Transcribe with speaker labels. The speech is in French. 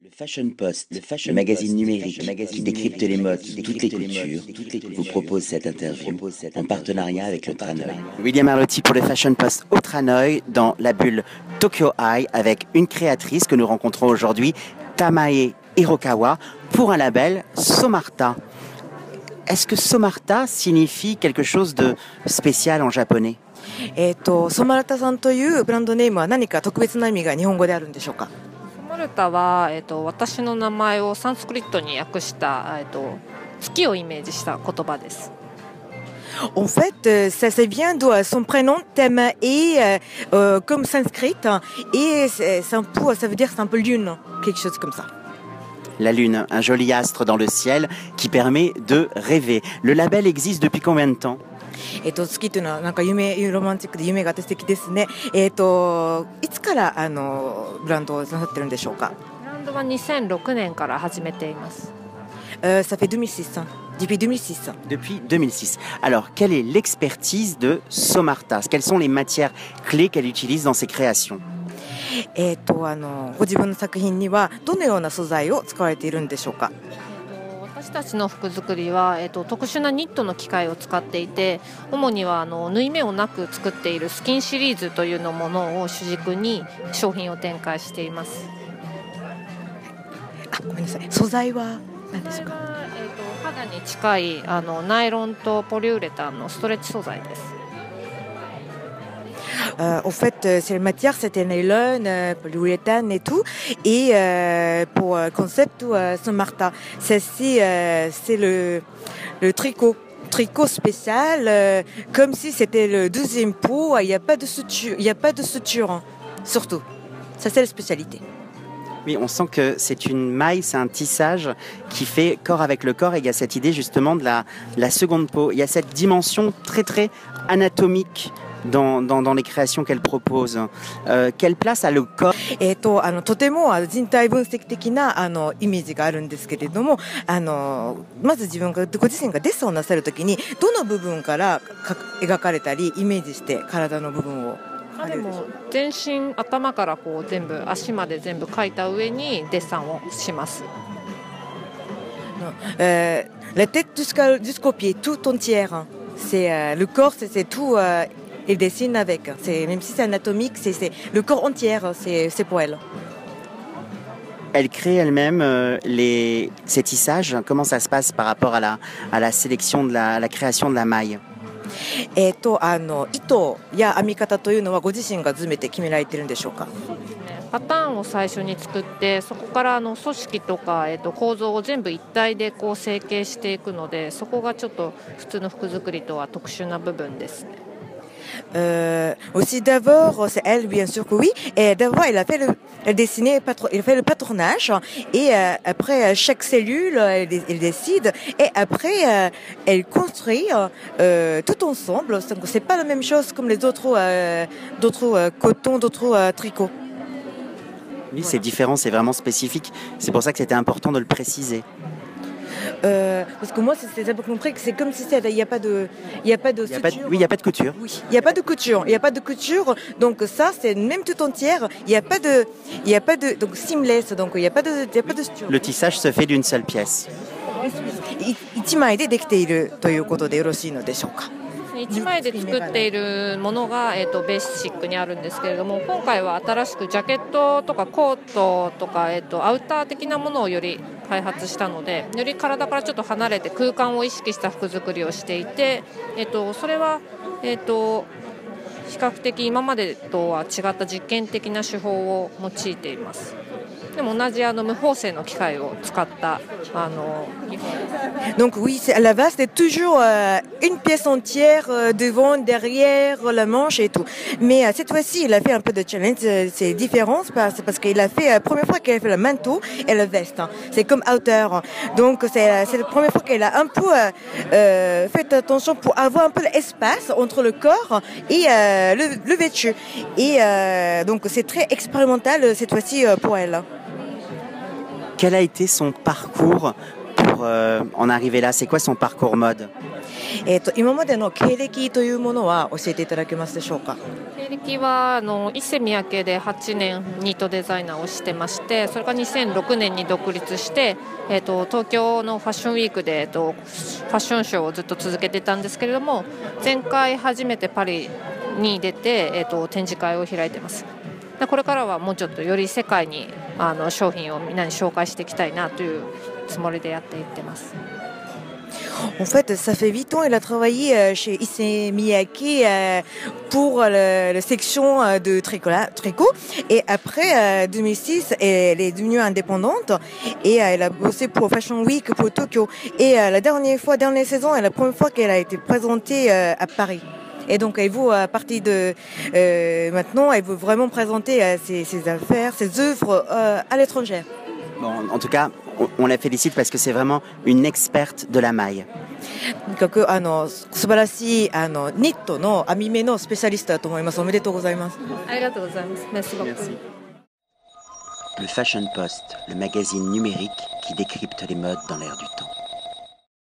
Speaker 1: Le Fashion Post, le, magazine numérique qui décrypte les modes, toutes les cultures, vous propose cette interview en partenariat avec le Tranoï.
Speaker 2: William Arlotti pour le Fashion Post au Tranoï dans la bulle Tokyo Eye avec une créatrice que nous rencontrons aujourd'hui, Tamae Hirokawa, pour un label Somarta. Est-ce que Somarta signifie quelque chose de spécial en japonais
Speaker 3: えっ、とソマラタさんというブランドネームは何か特別な意味が日本語であるんでしょうか
Speaker 4: ソマ ルタは、えー、と私の名前をサンスクリットに訳した、えー、と月をイメージした言葉です。
Speaker 3: En fait, euh, ça, ça vient de euh, son prénom Tamae euh, euh, comme sanskrit hein, et c'est c'est un peu, ça veut dire c'est un peu lune, quelque chose comme ça.
Speaker 2: La Lune, un joli astre dans le ciel qui permet de rêver. Le label existe depuis combien de temps
Speaker 3: えっ、ー、と月というのはなんか夢ロマンチックで夢が素敵ですね。えっ、といつからあのブランドをなってるんでしょうか？
Speaker 4: ブランドは2006年から始めています。
Speaker 3: サフェドミシさん。Depuis 2006.
Speaker 2: Depuis 2006. Alors, quelle est l'expertise de Somartas
Speaker 3: えっと、あの、ご自分の作品にはどのような素材を使われているんでしょうか？
Speaker 4: 私たちの服作りは、えー、と特殊なニットの機械を使っていて主にはあの縫い目をなく作っているスキンシリーズというのものを主軸に商品を展開しています。
Speaker 3: あごめんなさい。素材は何でしょうか。
Speaker 4: えー、と肌に近いあのナイロンとポリウレタンのストレッチ素材です。
Speaker 3: Euh, en fait, euh, c'est la matière, c'était nylon, euh, polyuréthane et tout. Et pour concept euh, Saint-Martin, ceci, c'est le, tricot. Tricot spécial, comme si c'était le deuxième pot. Il n'y a pas de suture, il n'y a pas de suture, hein, surtout. Ça, c'est la spécialité.
Speaker 2: Oui, on sent que c'est une maille, c'est un tissage qui fait corps avec le corps et il y a cette idée justement de la, la seconde peau. Il y a cette dimension très très anatomique dans, dans, dans les créations qu'elle propose. Euh, quelle place a le corps
Speaker 3: えっ、と、あの、とてもあの人体分析的な、あの、イメージがあるんですけれども、あの、まず自分が、ご自身がデッサンをなさるときに、どの部分からか描かれたり、イメージして体の部分を
Speaker 4: あでも全身頭からこう全部足まで全部描いた上にデッサンをします。
Speaker 3: Euh, la tête jusqu'à- jusqu'aux pieds, tout entière. hein. C'est euh, le corps, c'est c'est tout. euh, il dessine avec. C'est même si c'est anatomique, c'est c'est le corps entier. hein, C'est c'est pour elle.
Speaker 2: Elle crée elle-même euh, les, ces tissages. Comment ça se passe par rapport à la, à la sélection de la, à la création de la maille
Speaker 3: えっ、とあの糸や編み方というのはご自身が詰めて決められてるんでしょうか。
Speaker 4: パターンを最初に作ってそこからあの組織とか、えっと構造を全部一体でこう成形していくのでそこがちょっと普通の服作りとは特殊な部分ですね。
Speaker 3: Euh, aussi d'abord, c'est elle bien sûr que oui. Et d'abord, elle a fait le, elle dessinait, elle fait le patronage. Et euh, après, euh, chaque cellule, elle, dé- elle décide. Et après, elle construit tout ensemble. Donc, c'est pas la même chose comme les autres, d'autres cotons, d'autres tricots.
Speaker 2: Oui, c'est différent, c'est vraiment spécifique. C'est pour ça que c'était important de le préciser.
Speaker 3: Euh, parce que moi, c'est c'est d'abord compris que c'est comme si c'était- il n'y a pas de, il y a pas de
Speaker 2: Il y a pas de-
Speaker 3: suture.
Speaker 2: oui, il n'y a pas de couture.
Speaker 3: Oui, il n'y a pas de couture. Il n'y a pas de couture. Donc ça, c'est même tout entière. Il n'y a pas de, il y a pas de, donc seamless. Donc il n'y a pas de, il y a pas de suture.
Speaker 2: Le tissage se fait d'une seule pièce.
Speaker 3: い一枚でできているということでよろしいのでしょうか。
Speaker 4: 1枚で作っているものが、えっとベーシックにあるんですけれども今回は新しくジャケットとかコートとか、えっとアウター的なものをより開発したのでより体からちょっと離れて空間を意識した服作りをしていて、えっとそれは、えっと比較的今までとは違った実験的な手法を用いています。でも同じあの無縫製の機械を使ったあの
Speaker 3: Donc oui, c'est- à la base, c'est toujours euh, une pièce entière, euh, devant, derrière, la manche et tout. Mais euh, cette fois-ci, il a fait un peu de challenge. euh, C'est différent c'est parce, parce qu'il a fait la première fois qu'il a fait le manteau et la veste. hein. C'est comme outer. Donc c'est euh, c'est la première fois qu'elle a un peu euh, euh, fait attention pour avoir un peu l'espace entre le corps et euh, le, le vêtu. Et euh, donc c'est très expérimental euh, cette fois-ci euh, pour elle.
Speaker 2: Quel a été son parcours pour euh, en arriver là? C'est quoi son parcours mode?
Speaker 3: えっ、と今までの経歴というものは教えていただけますでしょうか？
Speaker 4: 経歴はあの伊勢三宅で8年ニートデザイナーをしてましてそれから2006年に独立して、えーと、東京のファッションウィークで、えーと、ファッションショーをずっと続けてたんですけれども前回初めてパリに出て、えーと展示会を開いてます。これからはもうちょっとより世界にあの商品をみんなに紹介していきたいなというつもりでやっていってます。
Speaker 3: En fait, ça fait 8 ans, il a travaillé euh, chez Issey Miyake euh, pour la section euh, de tricot. Et après 2006, elle est devenue indépendante et elle a bossé pour Fashion Week pour Tokyo. Et la dernière fois, dernière saison, est la première fois qu'elle a été présentée à Paris. Et donc, elle veut, à partir de maintenant, elle veut vraiment présenter ses, ses affaires, ses œuvres à l'étranger.
Speaker 2: Bon, en tout cas, on la félicite parce que c'est vraiment une experte de la maille. Le Fashion Post, le magazine numérique qui décrypte les modes dans l'air du temps.